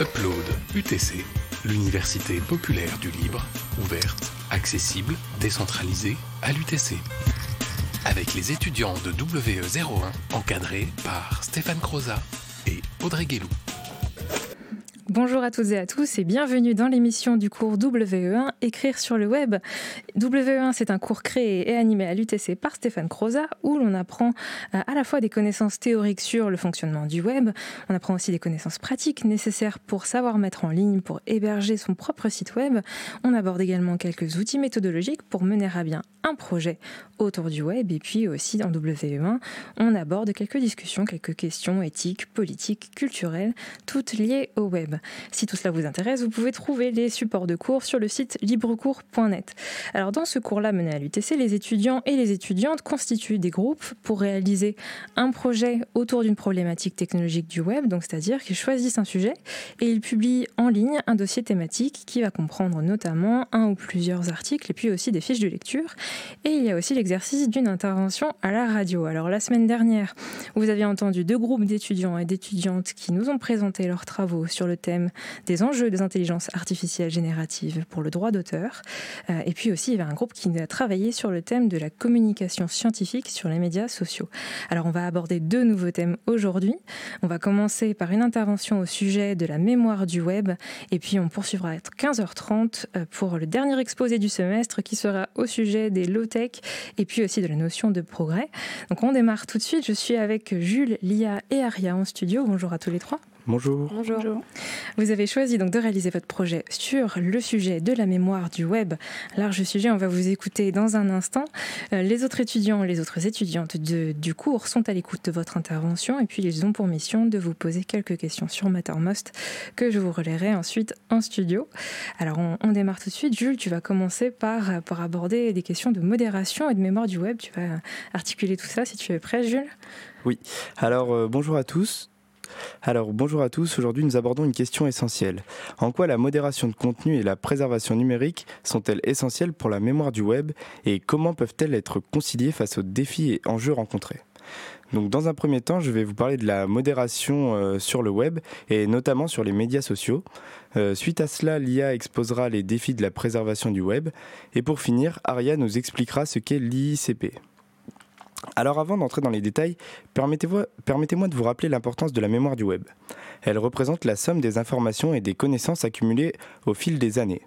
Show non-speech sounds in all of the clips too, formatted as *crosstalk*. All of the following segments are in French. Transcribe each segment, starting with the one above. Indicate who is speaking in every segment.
Speaker 1: Upload UTC, l'université populaire du libre, ouverte, accessible, décentralisée à l'UTC. Avec les étudiants de WE01 encadrés par Stéphane Croza et Audrey Guélou.
Speaker 2: Bonjour à toutes et à tous et bienvenue dans l'émission du cours WE1 Écrire sur le web. WE1, c'est un cours créé et animé à l'UTC par Stéphane Croza où l'on apprend euh, à la fois des connaissances théoriques sur le fonctionnement du web, on apprend aussi des connaissances pratiques nécessaires pour savoir mettre en ligne, pour héberger son propre site web. On aborde également quelques outils méthodologiques pour mener à bien un projet autour du web et puis aussi dans WE1, on aborde quelques discussions, quelques questions éthiques, politiques, culturelles, toutes liées au web. Si tout cela vous intéresse, vous pouvez trouver les supports de cours sur le site librecours.net. Alors dans ce cours-là mené à l'UTC, les étudiants et les étudiantes constituent des groupes pour réaliser un projet autour d'une problématique technologique du web, donc c'est-à-dire qu'ils choisissent un sujet et ils publient en ligne un dossier thématique qui va comprendre notamment un ou plusieurs articles et puis aussi des fiches de lecture. Et il y a aussi l'exercice d'une intervention à la radio. Alors la semaine dernière, vous avez entendu deux groupes d'étudiants et d'étudiantes qui nous ont présenté leurs travaux sur le thème des enjeux des intelligences artificielles génératives pour le droit d'auteur. Euh, et puis aussi, il y avait un groupe qui a travaillé sur le thème de la communication scientifique sur les médias sociaux. Alors, on va aborder deux nouveaux thèmes aujourd'hui. On va commencer par une intervention au sujet de la mémoire du web. Et puis, on poursuivra à 15h30 euh, pour le dernier exposé du semestre qui sera au sujet des low-tech et puis aussi de la notion de progrès. Donc, on démarre tout de suite. Je suis avec Jules, Lia et Aria en studio. Bonjour à tous les trois.
Speaker 3: Bonjour.
Speaker 2: Bonjour. Vous avez choisi donc de réaliser votre projet sur le sujet de la mémoire du web. Large sujet, on va vous écouter dans un instant. Euh, les autres étudiants, les autres étudiantes du cours sont à l'écoute de votre intervention et puis ils ont pour mission de vous poser quelques questions sur Mattermost que je vous relayerai ensuite en studio. Alors on, démarre tout de suite. Jules, tu vas commencer par, par aborder des questions de modération et de mémoire du web. Tu vas articuler tout ça si tu es prêt, Jules.
Speaker 3: Oui. Alors euh, bonjour à tous. Alors bonjour à tous, aujourd'hui nous abordons une question essentielle. En quoi la modération de contenu et la préservation numérique sont-elles essentielles pour la mémoire du web et comment peuvent-elles être conciliées face aux défis et enjeux rencontrés? Donc dans un premier temps, je vais vous parler de la modération euh, sur le web et notamment sur les médias sociaux. Euh, suite à cela, l'IA exposera les défis de la préservation du web. Et pour finir, Aria nous expliquera ce qu'est l'ICP. Alors avant d'entrer dans les détails, permettez-moi de vous rappeler l'importance de la mémoire du web. Elle représente la somme des informations et des connaissances accumulées au fil des années.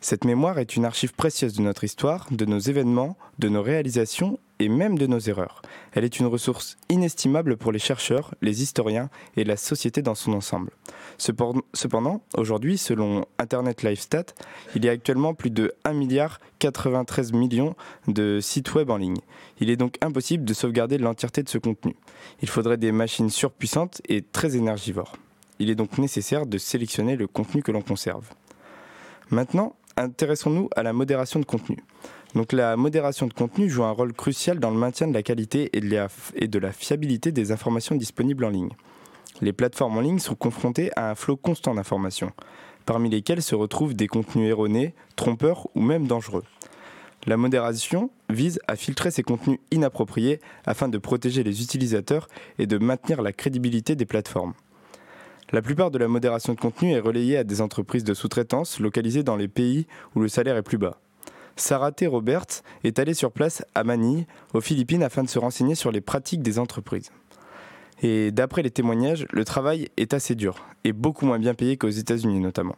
Speaker 3: Cette mémoire est une archive précieuse de notre histoire, de nos événements, de nos réalisations et même de nos erreurs. Elle est une ressource inestimable pour les chercheurs, les historiens et la société dans son ensemble. Cependant, aujourd'hui, selon Internet LiveStat, il y a actuellement plus de 1 milliard 93 millions de sites web en ligne. Il est donc impossible de sauvegarder l'entièreté de ce contenu. Il faudrait des machines surpuissantes et très énergivores. Il est donc nécessaire de sélectionner le contenu que l'on conserve. Maintenant, intéressons-nous à la modération de contenu. La modération de contenu joue un rôle crucial dans le maintien de la qualité et de la, fiabilité des informations disponibles en ligne. Les plateformes en ligne sont confrontées à un flot constant d'informations, parmi lesquelles se retrouvent des contenus erronés, trompeurs ou même dangereux. La modération vise à filtrer ces contenus inappropriés afin de protéger les utilisateurs et de maintenir la crédibilité des plateformes. La plupart de la modération de contenu est relayée à des entreprises de sous-traitance localisées dans les pays où le salaire est plus bas. Sarah T. Roberts est allée sur place à Manille, aux Philippines, afin de se renseigner sur les pratiques des entreprises. Et d'après les témoignages, le travail est assez dur et beaucoup moins bien payé qu'aux États-Unis notamment.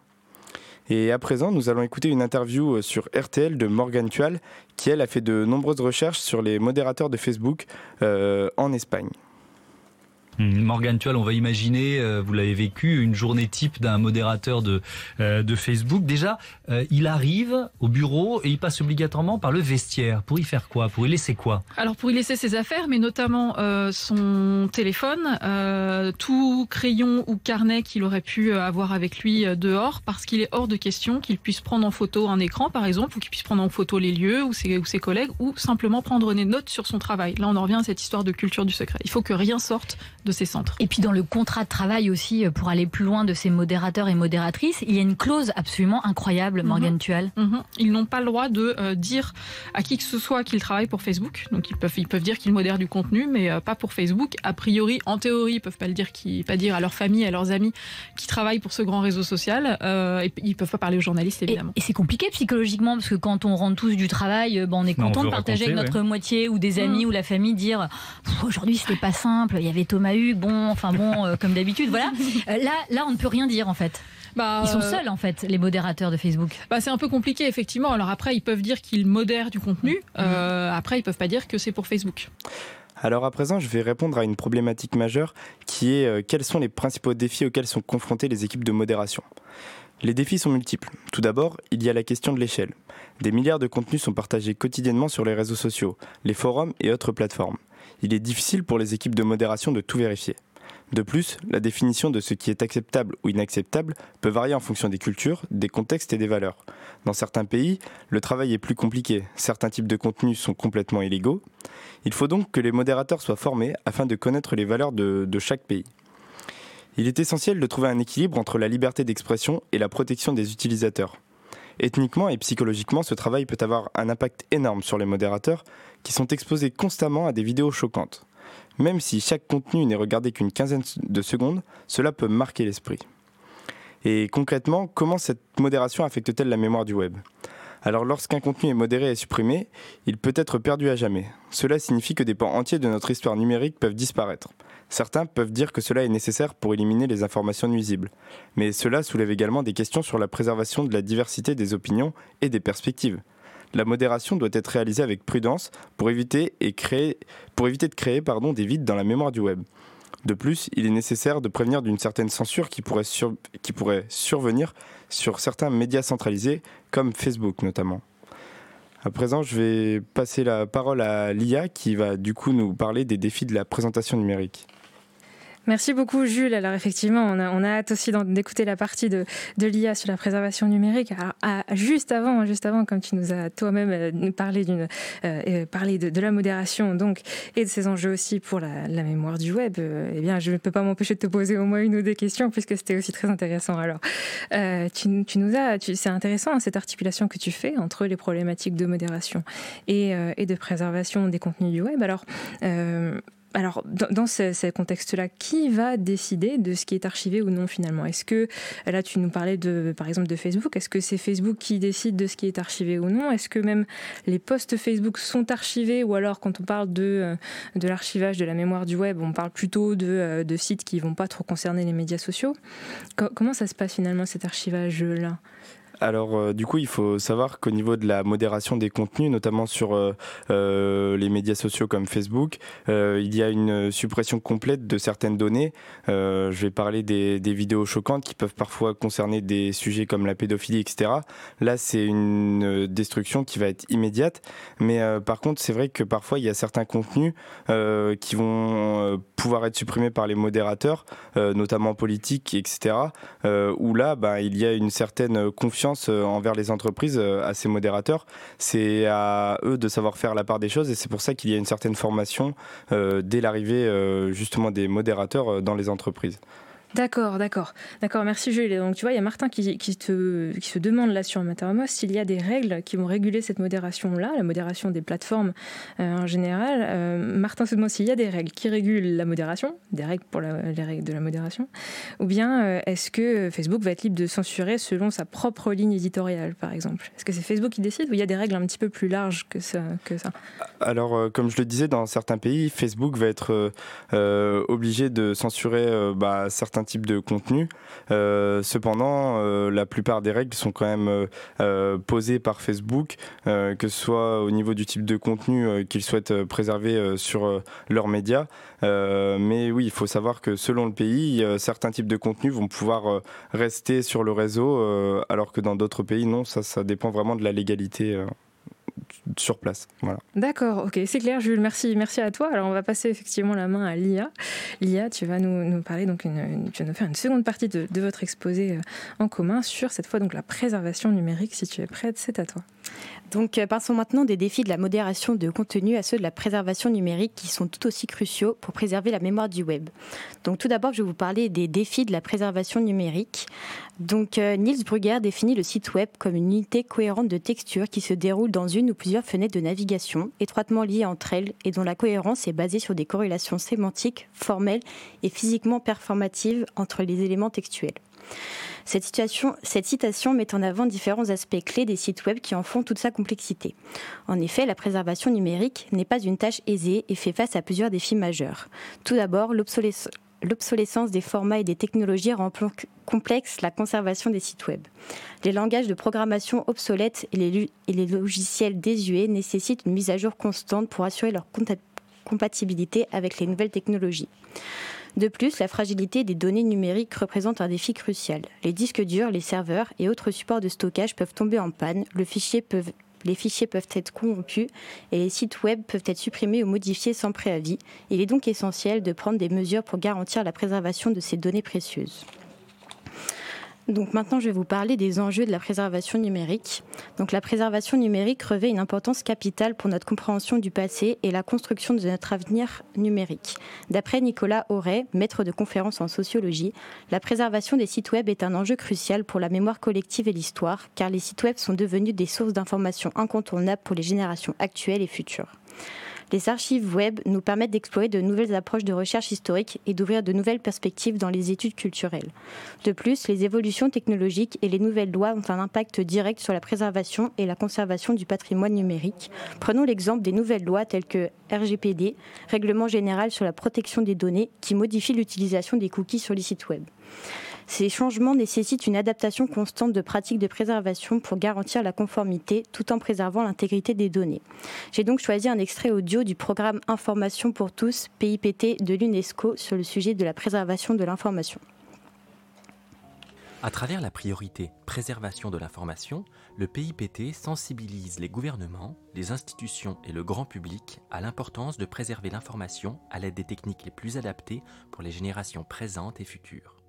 Speaker 3: Et à présent, nous allons écouter une interview sur RTL de Morgan Tual, qui elle a fait de nombreuses recherches sur les modérateurs de Facebook euh, en Espagne.
Speaker 4: Hmm, Morgan Tual, on va imaginer, euh, vous l'avez vécu, une journée type d'un modérateur de, euh, Facebook. Déjà, euh, il arrive au bureau et il passe obligatoirement par le vestiaire. Pour y faire quoi? Pour y laisser quoi?
Speaker 5: Alors pour y laisser ses affaires, mais notamment son téléphone, tout crayon ou carnet qu'il aurait pu avoir avec lui dehors, parce qu'il est hors de question qu'il puisse prendre en photo un écran, par exemple, ou qu'il puisse prendre en photo les lieux ou ses, ou ses collègues, ou simplement prendre des notes sur son travail. Là, on en revient à cette histoire de culture du secret. Il faut que rien sorte de de ces centres.
Speaker 6: Et puis dans le contrat de travail aussi, pour aller plus loin de ces modérateurs et modératrices, il y a une clause absolument incroyable, Morgan Tual.
Speaker 5: Ils n'ont pas le droit de dire à qui que ce soit qu'ils travaillent pour Facebook. Donc ils peuvent, ils peuvent dire qu'ils modèrent du contenu, mais pas pour Facebook. A priori, en théorie, ils peuvent pas le dire, qui, pas dire à leur famille, à leurs amis qui travaillent pour ce grand réseau social. Euh, et ils peuvent pas parler aux journalistes, évidemment.
Speaker 6: Et, c'est compliqué psychologiquement parce que quand on rentre tous du travail, ben, on est content de partager avec notre moitié ou des amis mm. ou la famille, dire aujourd'hui c'était pas simple, il y avait Thomas Hugues, bon, enfin bon, euh, comme d'habitude, voilà. *laughs* Euh, là, là, on ne peut rien dire en fait. Bah, ils sont seuls en fait, les modérateurs de Facebook.
Speaker 5: Bah, c'est un peu compliqué effectivement. Alors après, ils peuvent dire qu'ils modèrent du contenu. Mm. après, ils peuvent pas dire que c'est pour Facebook.
Speaker 3: Alors à présent, je vais répondre à une problématique majeure qui est euh, quels sont les principaux défis auxquels sont confrontées les équipes de modération? Les défis sont multiples. Tout d'abord, il y a la question de l'échelle. Des milliards de contenus sont partagés quotidiennement sur les réseaux sociaux, les forums et autres plateformes. Il est difficile pour les équipes de modération de tout vérifier. De plus, la définition de ce qui est acceptable ou inacceptable peut varier en fonction des cultures, des contextes et des valeurs. Dans certains pays, le travail est plus compliqué, certains types de contenus sont complètement illégaux. Il faut donc que les modérateurs soient formés afin de connaître les valeurs de, chaque pays. Il est essentiel de trouver un équilibre entre la liberté d'expression et la protection des utilisateurs. Ethniquement et psychologiquement, ce travail peut avoir un impact énorme sur les modérateurs qui sont exposés constamment à des vidéos choquantes. Même si chaque contenu n'est regardé qu'une quinzaine de secondes, cela peut marquer l'esprit. Et concrètement, comment cette modération affecte-t-elle la mémoire du web? Alors lorsqu'un contenu est modéré et supprimé, il peut être perdu à jamais. Cela signifie que des pans entiers de notre histoire numérique peuvent disparaître. Certains peuvent dire que cela est nécessaire pour éliminer les informations nuisibles. Mais cela soulève également des questions sur la préservation de la diversité des opinions et des perspectives. La modération doit être réalisée avec prudence pour éviter, et pour éviter de créer pardon, des vides dans la mémoire du web. De plus, il est nécessaire de prévenir d'une certaine censure qui pourrait, qui pourrait survenir sur certains médias centralisés, comme Facebook notamment. À présent, je vais passer la parole à Lia qui va du coup nous parler des défis de la présentation numérique.
Speaker 2: Merci beaucoup Jules. Alors effectivement, on a, hâte aussi d'écouter la partie de, l'IA sur la préservation numérique. juste avant, juste avant, comme tu nous as toi-même euh, parlé euh, euh, de, la modération, donc et de ces enjeux aussi pour la, mémoire du web. eh bien, je ne peux pas m'empêcher de te poser au moins une ou deux questions puisque c'était aussi très intéressant. Alors, tu, nous c'est intéressant hein, cette articulation que tu fais entre les problématiques de modération et, et de préservation des contenus du web. Alors alors, dans, ce, contexte-là, qui va décider de ce qui est archivé ou non finalement? Est-ce que, là, tu nous parlais de, par exemple de Facebook, est-ce que c'est Facebook qui décide de ce qui est archivé ou non? Est-ce que même les posts Facebook sont archivés ou alors quand on parle de, euh, de l'archivage de la mémoire du web, on parle plutôt de, euh, de sites qui ne vont pas trop concerner les médias sociaux? Comment ça se passe finalement cet archivage-là?
Speaker 3: Alors euh, du coup, il faut savoir qu'au niveau de la modération des contenus, notamment sur euh, euh, les médias sociaux comme Facebook, il y a une suppression complète de certaines données. je vais parler des, vidéos choquantes qui peuvent parfois concerner des sujets comme la pédophilie, etc. Là, c'est une destruction qui va être immédiate. Mais par contre, c'est vrai que parfois, il y a certains contenus qui vont pouvoir être supprimés par les modérateurs, notamment politiques, etc. où là, bah, il y a une certaine confiance euh, envers les entreprises, euh, à ces modérateurs. C'est à eux de savoir faire la part des choses et c'est pour ça qu'il y a une certaine formation euh, dès l'arrivée justement des modérateurs dans les entreprises.
Speaker 2: D'accord, d'accord. D'accord, merci Jules. Donc tu vois, il y a Martin qui, te, qui se demande là sur Mattermos s'il y a des règles qui vont réguler cette modération-là, la modération des plateformes euh, en général. Euh, Martin se demande s'il y a des règles qui régulent la modération, des règles pour les règles de la modération, ou bien euh, est-ce que Facebook va être libre de censurer selon sa propre ligne éditoriale, par exemple? Est-ce que c'est Facebook qui décide ou il y a des règles un petit peu plus larges que ça, que ça?
Speaker 3: Alors, comme je le disais, dans certains pays, Facebook va être obligé de censurer bah, certains type de contenu. Euh, cependant, euh, la plupart des règles sont quand même euh, posées par Facebook, que ce soit au niveau du type de contenu qu'ils souhaitent préserver sur leurs médias. mais oui, il faut savoir que selon le pays, certains types de contenus vont pouvoir rester sur le réseau, alors que dans d'autres pays, non, ça, ça dépend vraiment de la légalité sur place.
Speaker 2: D'accord, ok, c'est clair, Jules. Merci, merci à toi. Alors, on va passer effectivement la main à Lia. Lia, tu vas nous, nous parler donc, tu vas nous faire une seconde partie de, de votre exposé euh, en commun sur cette fois donc la préservation numérique. Si tu es prête, c'est à toi.
Speaker 7: Donc, euh, passons maintenant des défis de la modération de contenu à ceux de la préservation numérique qui sont tout aussi cruciaux pour préserver la mémoire du web. Donc, tout d'abord, je vais vous parler des défis de la préservation numérique. Donc, euh, Niels Brugger définit le site web comme une unité cohérente de texture qui se déroule dans une ou plusieurs fenêtres de navigation étroitement liées entre elles et dont la cohérence est basée sur des corrélations sémantiques, formelles et physiquement performatives entre les éléments textuels. Cette, citation met en avant différents aspects clés des sites web qui en font toute sa complexité. En effet, la préservation numérique n'est pas une tâche aisée et fait face à plusieurs défis majeurs. Tout d'abord, l'obsolescence des formats et des technologies rend complexe la conservation des sites web. Les langages de programmation obsolètes et les, et les, logiciels désuets nécessitent une mise à jour constante pour assurer leur compatibilité avec les nouvelles technologies. De plus, la fragilité des données numériques représente un défi crucial. Les disques durs, les serveurs et autres supports de stockage peuvent tomber en panne, les fichiers peuvent être corrompus et les sites web peuvent être supprimés ou modifiés sans préavis. Il est donc essentiel de prendre des mesures pour garantir la préservation de ces données précieuses. Donc maintenant, je vais vous parler des enjeux de la préservation numérique. La préservation numérique revêt une importance capitale pour notre compréhension du passé et la construction de notre avenir numérique. D'après Nicolas Auray, maître de conférence en sociologie, la préservation des sites web est un enjeu crucial pour la mémoire collective et l'histoire, car les sites web sont devenus des sources d'informations incontournables pour les générations actuelles et futures. Les archives web nous permettent d'explorer de nouvelles approches de recherche historique et d'ouvrir de nouvelles perspectives dans les études culturelles. De plus, les évolutions technologiques et les nouvelles lois ont un impact direct sur la préservation et la conservation du patrimoine numérique. Prenons l'exemple des nouvelles lois telles que RGPD, Règlement général sur la protection des données, qui modifie l'utilisation des cookies sur les sites web. Ces changements nécessitent une adaptation constante de pratiques de préservation pour garantir la conformité tout en préservant l'intégrité des données. J'ai donc choisi un extrait audio du programme Information pour tous, PIPT de l'UNESCO sur le sujet de la préservation de l'information.
Speaker 8: À travers la priorité préservation de l'information, le PIPT sensibilise les gouvernements, les institutions et le grand public à l'importance de préserver l'information à l'aide des techniques les plus adaptées pour les générations présentes et futures.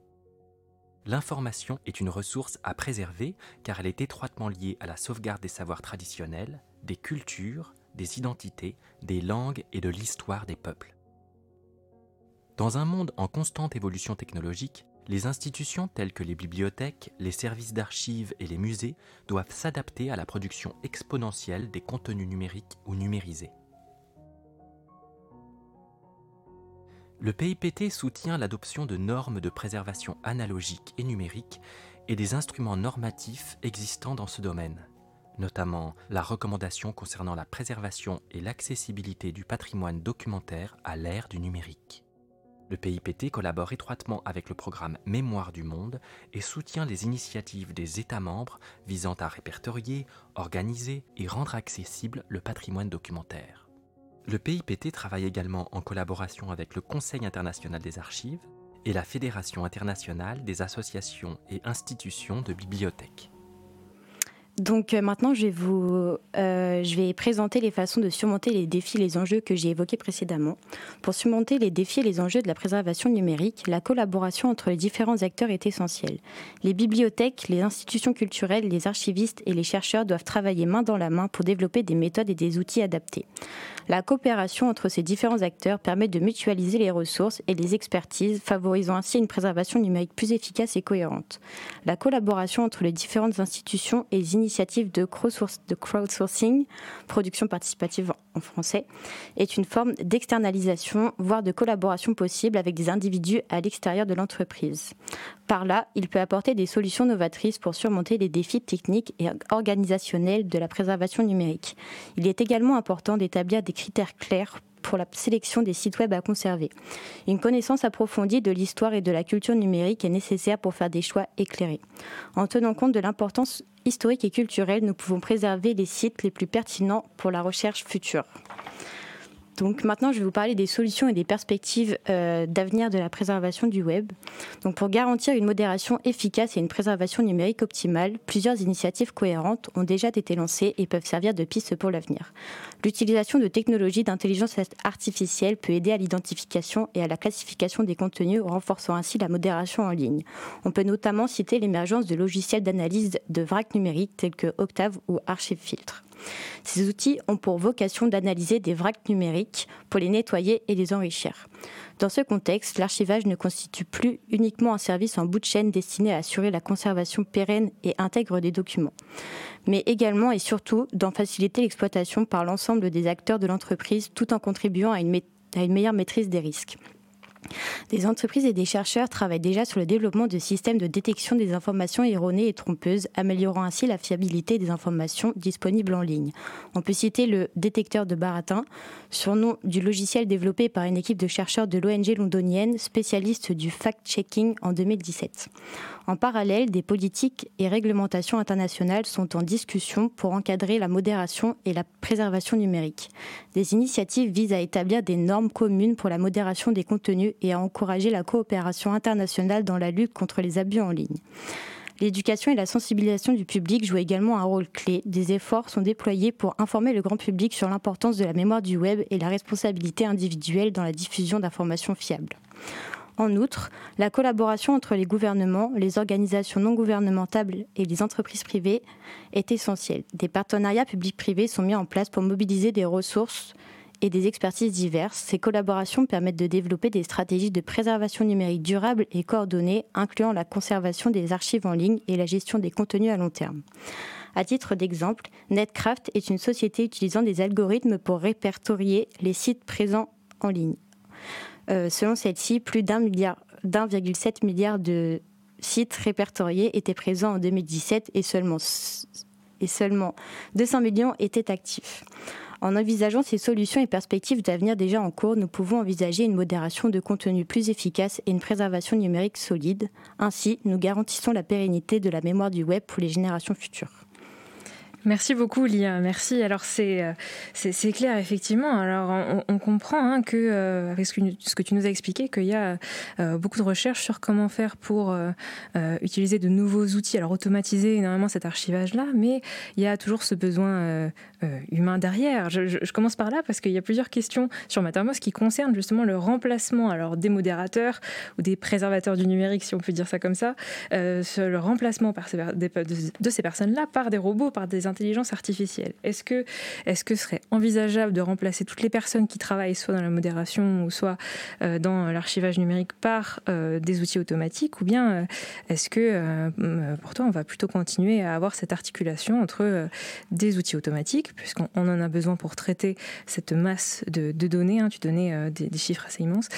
Speaker 8: L'information est une ressource à préserver car elle est étroitement liée à la sauvegarde des savoirs traditionnels, des cultures, des identités, des langues et de l'histoire des peuples. Dans un monde en constante évolution technologique, les institutions telles que les bibliothèques, les services d'archives et les musées doivent s'adapter à la production exponentielle des contenus numériques ou numérisés. Le PIPT soutient l'adoption de normes de préservation analogiques et numériques et des instruments normatifs existants dans ce domaine, notamment la recommandation concernant la préservation et l'accessibilité du patrimoine documentaire à l'ère du numérique. Le PIPT collabore étroitement avec le programme Mémoire du Monde et soutient les initiatives des États membres visant à répertorier, organiser et rendre accessible le patrimoine documentaire. Le PIPT travaille également en collaboration avec le Conseil international des archives et la Fédération internationale des associations et institutions de bibliothèques.
Speaker 7: Donc euh, maintenant, je vais, vous, euh, je vais présenter les façons de surmonter les défis et les enjeux que j'ai évoqués précédemment. Pour surmonter les défis et les enjeux de la préservation numérique, la collaboration entre les différents acteurs est essentielle. Les bibliothèques, les institutions culturelles, les archivistes et les chercheurs doivent travailler main dans la main pour développer des méthodes et des outils adaptés. La coopération entre ces différents acteurs permet de mutualiser les ressources et les expertises, favorisant ainsi une préservation numérique plus efficace et cohérente. La collaboration entre les différentes institutions et les initiatives de crowdsourcing, production participative en français, est une forme d'externalisation, voire de collaboration possible avec des individus à l'extérieur de l'entreprise. Par là, il peut apporter des solutions novatrices pour surmonter les défis techniques et organisationnels de la préservation numérique. Il est également important d'établir des critères clairs pour la sélection des sites web à conserver. Une connaissance approfondie de l'histoire et de la culture numérique est nécessaire pour faire des choix éclairés. En tenant compte de l'importance historique et culturelle, nous pouvons préserver les sites les plus pertinents pour la recherche future. Donc maintenant, je vais vous parler des solutions et des perspectives euh, d'avenir de la préservation du web. Pour garantir une modération efficace et une préservation numérique optimale, plusieurs initiatives cohérentes ont déjà été lancées et peuvent servir de piste pour l'avenir. L'utilisation de technologies d'intelligence artificielle peut aider à l'identification et à la classification des contenus, renforçant ainsi la modération en ligne. On peut notamment citer l'émergence de logiciels d'analyse de vrac numérique tels que Octave ou Archivefiltre. Ces outils ont pour vocation d'analyser des vracs numériques pour les nettoyer et les enrichir. Dans ce contexte, l'archivage ne constitue plus uniquement un service en bout de chaîne destiné à assurer la conservation pérenne et intègre des documents, mais également et surtout d'en faciliter l'exploitation par l'ensemble des acteurs de l'entreprise tout en contribuant à une, à une meilleure maîtrise des risques. Des entreprises et des chercheurs travaillent déjà sur le développement de systèmes de détection des informations erronées et trompeuses, améliorant ainsi la fiabilité des informations disponibles en ligne. On peut citer le détecteur de baratin, surnom du logiciel développé par une équipe de chercheurs de l'ONG londonienne spécialiste du fact-checking en 2017. En parallèle, des politiques et réglementations internationales sont en discussion pour encadrer la modération et la préservation numérique. Des initiatives visent à établir des normes communes pour la modération des contenus et à encourager la coopération internationale dans la lutte contre les abus en ligne. L'éducation et la sensibilisation du public jouent également un rôle clé. Des efforts sont déployés pour informer le grand public sur l'importance de la mémoire du web et la responsabilité individuelle dans la diffusion d'informations fiables. En outre, la collaboration entre les gouvernements, les organisations non gouvernementales et les entreprises privées est essentielle. Des partenariats publics-privés sont mis en place pour mobiliser des ressources et des expertises diverses. Ces collaborations permettent de développer des stratégies de préservation numérique durable et coordonnées, incluant la conservation des archives en ligne et la gestion des contenus à long terme. À titre d'exemple, Netcraft est une société utilisant des algorithmes pour répertorier les sites présents en ligne. Euh, selon celle-ci, plus d'un milliard, d'1,7 milliard de sites répertoriés étaient présents en 2017 et seulement, et seulement 200 millions étaient actifs. En envisageant ces solutions et perspectives d'avenir déjà en cours, nous pouvons envisager une modération de contenu plus efficace et une préservation numérique solide. Ainsi, nous garantissons la pérennité de la mémoire du web pour les générations futures.
Speaker 2: Merci beaucoup, Lia. Merci. Alors, c'est, euh, c'est, clair, effectivement. Alors, on, comprend hein, que, euh, avec ce que, tu nous as expliqué, qu'il y a euh, beaucoup de recherches sur comment faire pour utiliser de nouveaux outils, alors automatiser énormément cet archivage-là, mais il y a toujours ce besoin humain derrière. Je, commence par là parce qu'il y a plusieurs questions sur Mattermost qui concernent justement le remplacement alors, des modérateurs ou des préservateurs du numérique, si on peut dire ça comme ça, le remplacement par de, ces personnes-là par des robots, par des intelligence artificielle. Est-ce que, ce serait envisageable de remplacer toutes les personnes qui travaillent soit dans la modération ou soit euh, dans l'archivage numérique par euh, des outils automatiques ou bien euh, est-ce que pourtant on va plutôt continuer à avoir cette articulation entre des outils automatiques puisqu'on en a besoin pour traiter cette masse de, données, hein, tu donnais des, chiffres assez immenses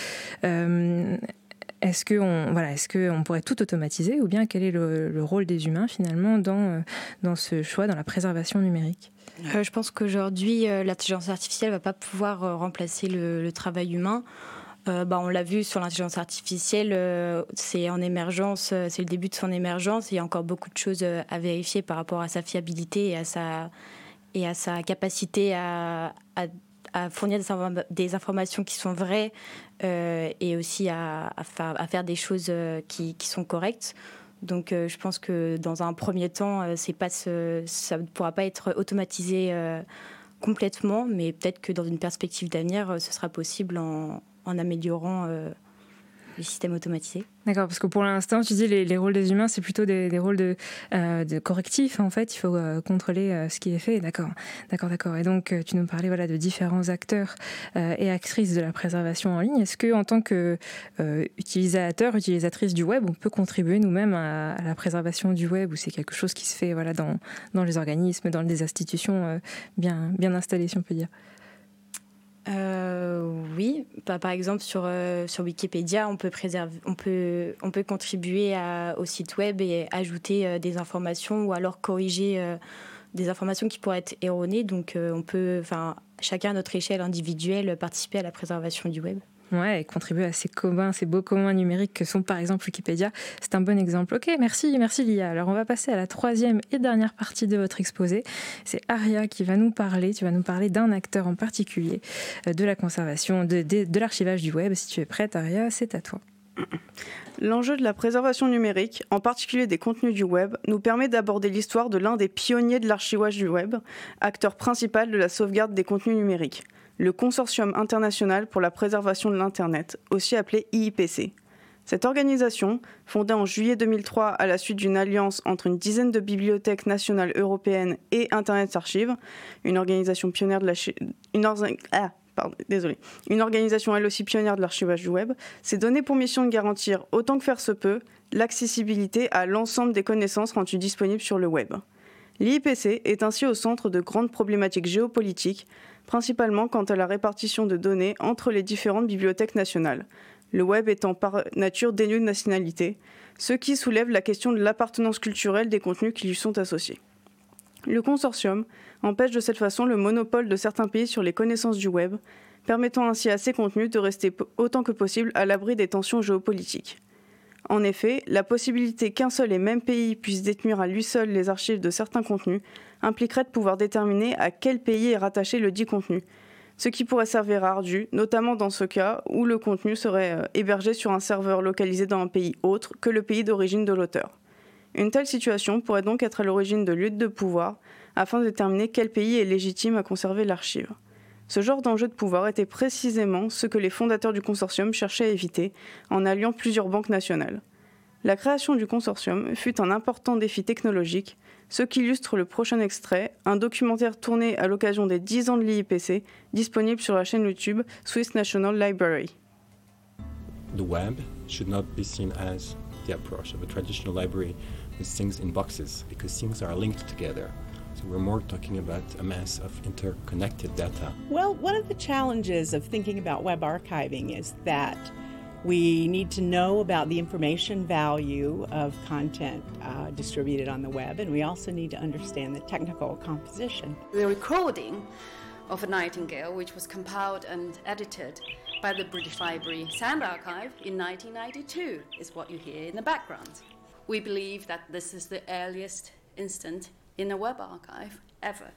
Speaker 2: est-ce qu'on voilà, est que pourrait tout automatiser ou bien quel est le, rôle des humains finalement dans, euh, dans ce choix, dans la préservation numérique?
Speaker 7: Euh, Je pense qu'aujourd'hui, euh, l'intelligence artificielle ne va pas pouvoir remplacer le, travail humain. bah, on l'a vu sur l'intelligence artificielle, c'est en émergence, c'est le début de son émergence. Il y a encore beaucoup de choses à vérifier par rapport à sa fiabilité et à sa, et à sa capacité à à fournir des, informations qui sont vraies euh, et aussi à, faire des choses euh, qui, sont correctes. Donc euh, je pense que dans un premier temps, c'est pas ça ne pourra pas être automatisé complètement, mais peut-être que dans une perspective d'avenir, ce sera possible en, en améliorant les systèmes automatisés.
Speaker 2: D'accord, parce que pour l'instant, tu dis les, les rôles des humains, c'est plutôt des, rôles de, euh, correctifs, en fait. Il faut euh, contrôler euh, ce qui est fait. D'accord, d'accord, d'accord. Et donc, tu nous parlais voilà, de différents acteurs et actrices de la préservation en ligne. Est-ce que, en tant que utilisateur, utilisatrice du web, on peut contribuer nous-mêmes à, la préservation du web ou c'est quelque chose qui se fait voilà, dans, les organismes, dans des institutions bien installées, si on peut dire?
Speaker 7: Euh, oui, bah, par exemple sur, euh, sur Wikipédia, on peut, préserver, on peut, on peut contribuer au site web et ajouter euh, des informations ou alors corriger des informations qui pourraient être erronées. Donc on peut, chacun à notre échelle individuelle, participer à la préservation du web.
Speaker 2: Ouais, et contribuer à ces ces beaux communs numériques que sont par exemple Wikipédia. C'est un bon exemple. Ok, merci, merci Lia. Alors on va passer à la troisième et dernière partie de votre exposé. C'est Aria qui va nous parler. Tu vas nous parler d'un acteur en particulier euh, de la conservation, de, de l'archivage du web. Si tu es prête, Aria, c'est à toi. *clears throat*
Speaker 9: L'enjeu de la préservation numérique, en particulier des contenus du web, nous permet d'aborder l'histoire de l'un des pionniers de l'archivage du web, acteur principal de la sauvegarde des contenus numériques, le Consortium international pour la préservation de l'Internet, aussi appelé IIPC. Cette organisation, fondée en juillet 2003 à la suite d'une alliance entre une dizaine de bibliothèques nationales européennes et Internet Archive, une organisation pionnière de ah, elle aussi pionnière de l'archivage du web s'est donnée pour mission de garantir, autant que faire se peut, l'accessibilité à l'ensemble des connaissances rendues disponibles sur le web. L'IPC est ainsi au centre de grandes problématiques géopolitiques, principalement quant à la répartition de données entre les différentes bibliothèques nationales, le web étant par nature dénué de nationalité, ce qui soulève la question de l'appartenance culturelle des contenus qui lui sont associés. Le consortium empêche de cette façon le monopole de certains pays sur les connaissances du web, permettant ainsi à ces contenus de rester autant que possible à l'abri des tensions géopolitiques. En effet, la possibilité qu'un seul et même pays puisse détenir à lui seul les archives de certains contenus impliquerait de pouvoir déterminer à quel pays est rattaché le dit contenu, ce qui pourrait servir ardu, notamment dans ce cas où le contenu serait euh, hébergé sur un serveur localisé dans un pays autre que le pays d'origine de l'auteur. Une telle situation pourrait donc être à l'origine de luttes de pouvoir afin de déterminer quel pays est légitime à conserver l'archive. Ce genre d'enjeu de pouvoir était précisément ce que les fondateurs du consortium cherchaient à éviter en alliant plusieurs banques nationales. La création du consortium fut un important défi technologique, ce qui illustre le prochain extrait, un documentaire tourné à l'occasion des 10 ans de l'IIPC, disponible sur la chaîne YouTube Swiss National Library.
Speaker 10: The web should not be seen as the approach of a traditional library with things in boxes because things are linked together. So we're more talking about a mass of interconnected data.
Speaker 11: Well, one of the challenges of thinking about web archiving is that we need to know about the information value of content uh, distributed on the web, and we also need to understand the technical composition.
Speaker 12: The recording of a Nightingale, which was compiled and edited by the British Library Sound Archive in 1992, is what you hear in the background. We believe that this is the earliest instant in a web archive ever.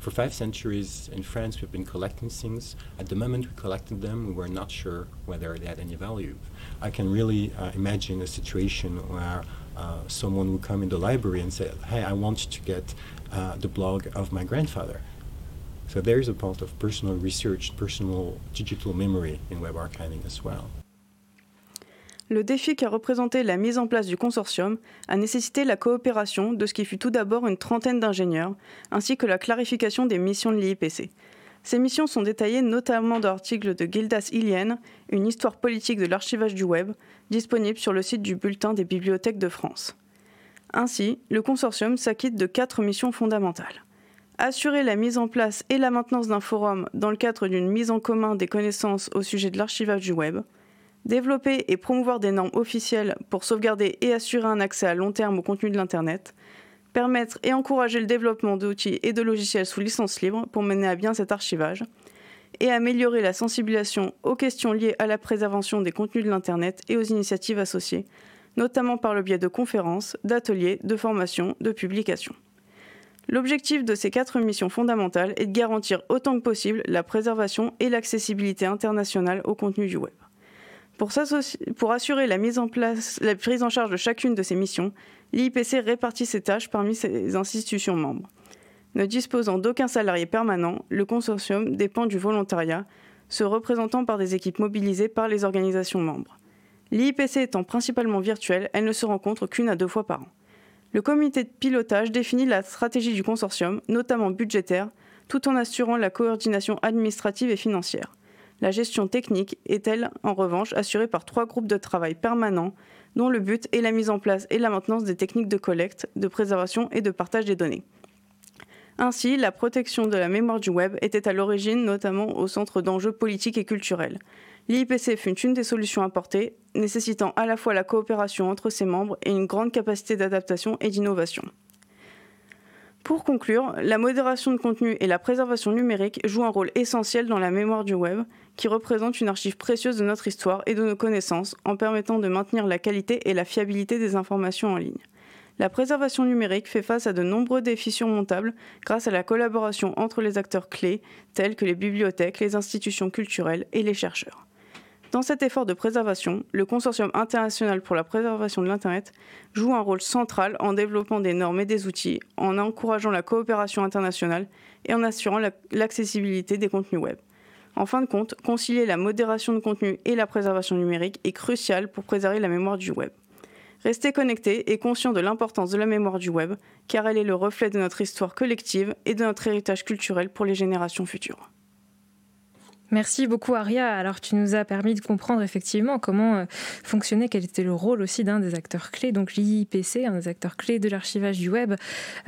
Speaker 10: For five centuries in France, we've been collecting things. At the moment we collected them, we were not sure whether they had any value. I can really uh, imagine a situation where uh, someone would come in the library and say, Hey, I want to get uh, the blog of my grandfather. So there is a part of personal research, personal digital memory in web archiving as well.
Speaker 9: Le défi qu'a représenté la mise en place du consortium a nécessité la coopération de ce qui fut tout d'abord une trentaine d'ingénieurs, ainsi que la clarification des missions de l'IIPC. Ces missions sont détaillées notamment dans l'article de Gildas Ilienne, Une histoire politique de l'archivage du web, disponible sur le site du Bulletin des bibliothèques de France. Ainsi, le consortium s'acquitte de quatre missions fondamentales. Assurer la mise en place et la maintenance d'un forum dans le cadre d'une mise en commun des connaissances au sujet de l'archivage du web, développer et promouvoir des normes officielles pour sauvegarder et assurer un accès à long terme au contenu de l'Internet, permettre et encourager le développement d'outils et de logiciels sous licence libre pour mener à bien cet archivage, et améliorer la sensibilisation aux questions liées à la préservation des contenus de l'Internet et aux initiatives associées, notamment par le biais de conférences, d'ateliers, de formations, de publications. L'objectif de ces quatre missions fondamentales est de garantir autant que possible la préservation et l'accessibilité internationale au contenu du web. Pour, assurer la la prise en charge de chacune de ces missions, l'IPC répartit ses tâches parmi ses institutions membres. Ne disposant d'aucun salarié permanent, le consortium dépend du volontariat, se représentant par des équipes mobilisées par les organisations membres. L'IPC étant principalement virtuelle, elle ne se rencontre qu'une à deux fois par an. Le comité de pilotage définit la stratégie du consortium, notamment budgétaire, tout en assurant la coordination administrative et financière. La gestion technique est, elle, en revanche, assurée par trois groupes de travail permanents dont le but est la mise en place et la maintenance des techniques de collecte, de préservation et de partage des données. Ainsi, la protection de la mémoire du web était à l'origine notamment au centre d'enjeux politiques et culturels. L'IPC fut une des solutions apportées, nécessitant à la fois la coopération entre ses membres et une grande capacité d'adaptation et d'innovation. Pour conclure, la modération de contenu et la préservation numérique jouent un rôle essentiel dans la mémoire du web, qui représente une archive précieuse de notre histoire et de nos connaissances en permettant de maintenir la qualité et la fiabilité des informations en ligne. La préservation numérique fait face à de nombreux défis surmontables grâce à la collaboration entre les acteurs clés tels que les bibliothèques, les institutions culturelles et les chercheurs. Dans cet effort de préservation, le Consortium international pour la préservation de l'Internet joue un rôle central en développant des normes et des outils, en encourageant la coopération internationale et en assurant l'accessibilité des contenus web. En fin de compte, concilier la modération de contenu et la préservation numérique est crucial pour préserver la mémoire du web. Restez connectés et conscients de l'importance de la mémoire du web, car elle est le reflet de notre histoire collective et de notre héritage culturel pour les générations futures.
Speaker 2: Merci beaucoup Aria. Alors tu nous as permis de comprendre effectivement comment euh, fonctionnait, quel était le rôle aussi d'un des acteurs clés, donc l'IIPC, un des acteurs clés de l'archivage du web.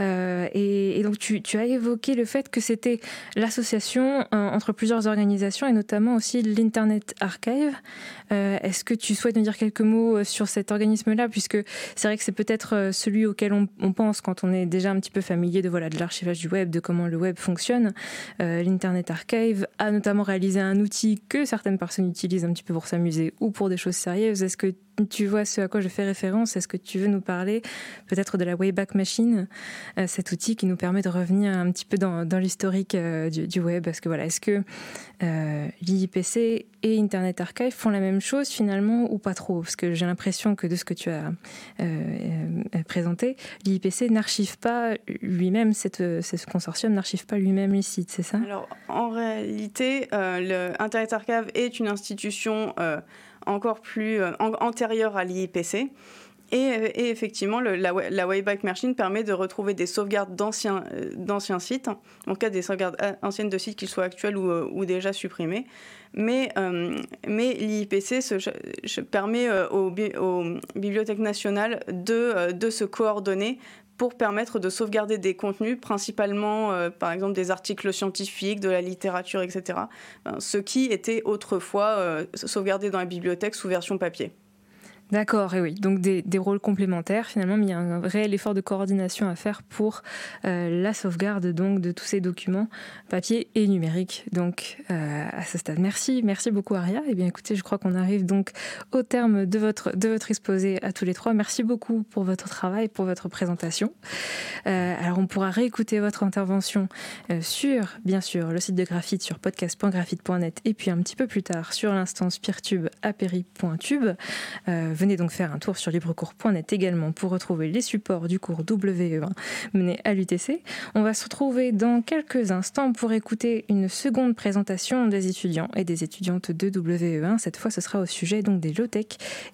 Speaker 2: Euh, et, donc tu, as évoqué le fait que c'était l'association euh, entre plusieurs organisations et notamment aussi l'Internet Archive. Est-ce que tu souhaites nous dire quelques mots sur cet organisme-là, puisque c'est vrai que c'est peut-être celui auquel on, pense quand on est déjà un petit peu familier de voilà de l'archivage du web, de comment le web fonctionne. L'Internet Archive a notamment réalisé un outil que certaines personnes utilisent un petit peu pour s'amuser ou pour des choses sérieuses. Est-ce que tu vois ce à quoi je fais référence Est-ce que tu veux nous parler peut-être de la Wayback Machine, euh, cet outil qui nous permet de revenir un petit peu dans, l'historique euh, du, web? Parce que voilà, est-ce que euh, l'IPC et Internet Archive font la même chose finalement ou pas trop? Parce que j'ai l'impression que de ce que tu as présenté, l'IPC n'archive pas lui-même, ce consortium n'archive pas lui-même les sites, c'est ça?
Speaker 9: Alors en réalité, Internet Archive est une institution encore plus euh, antérieure à l'IPC. Euh, et, effectivement, la, Wayback Machine permet de retrouver des sauvegardes d'anciens, euh, sites, en cas des sauvegardes anciennes de sites, qu'ils soient actuels ou, déjà supprimés. Mais, mais l'IPC permet aux, bibliothèques nationales de se coordonner pour permettre de sauvegarder des contenus, principalement euh, par exemple des articles scientifiques, de la littérature, etc. ce qui était autrefois euh, sauvegardé dans la bibliothèque sous version papier.
Speaker 2: D'accord, et oui, donc des, rôles complémentaires finalement, mais il y a un réel effort de coordination à faire pour euh, la sauvegarde donc de tous ces documents papier et numérique. Donc euh, à ce stade, merci, merci beaucoup Aria. Et eh bien écoutez, je crois qu'on arrive donc au terme de votre exposé à tous les trois. Merci beaucoup pour votre travail, pour votre présentation. Euh, alors on pourra réécouter votre intervention sur bien sûr le site de Graphite sur podcast.graphite.net et puis un petit peu plus tard sur l'instance peertube aperi.tube venez donc faire un tour sur librecours.net également pour retrouver les supports du cours WE1 mené à l'UTC. On va se retrouver dans quelques instants pour écouter une seconde présentation des étudiants et des étudiantes de WE1. Cette fois, ce sera au sujet donc des low-tech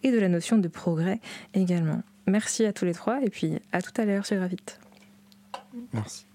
Speaker 2: et de la notion de progrès également. Merci à tous les trois et puis à tout à l'heure sur Gravite.
Speaker 3: Merci.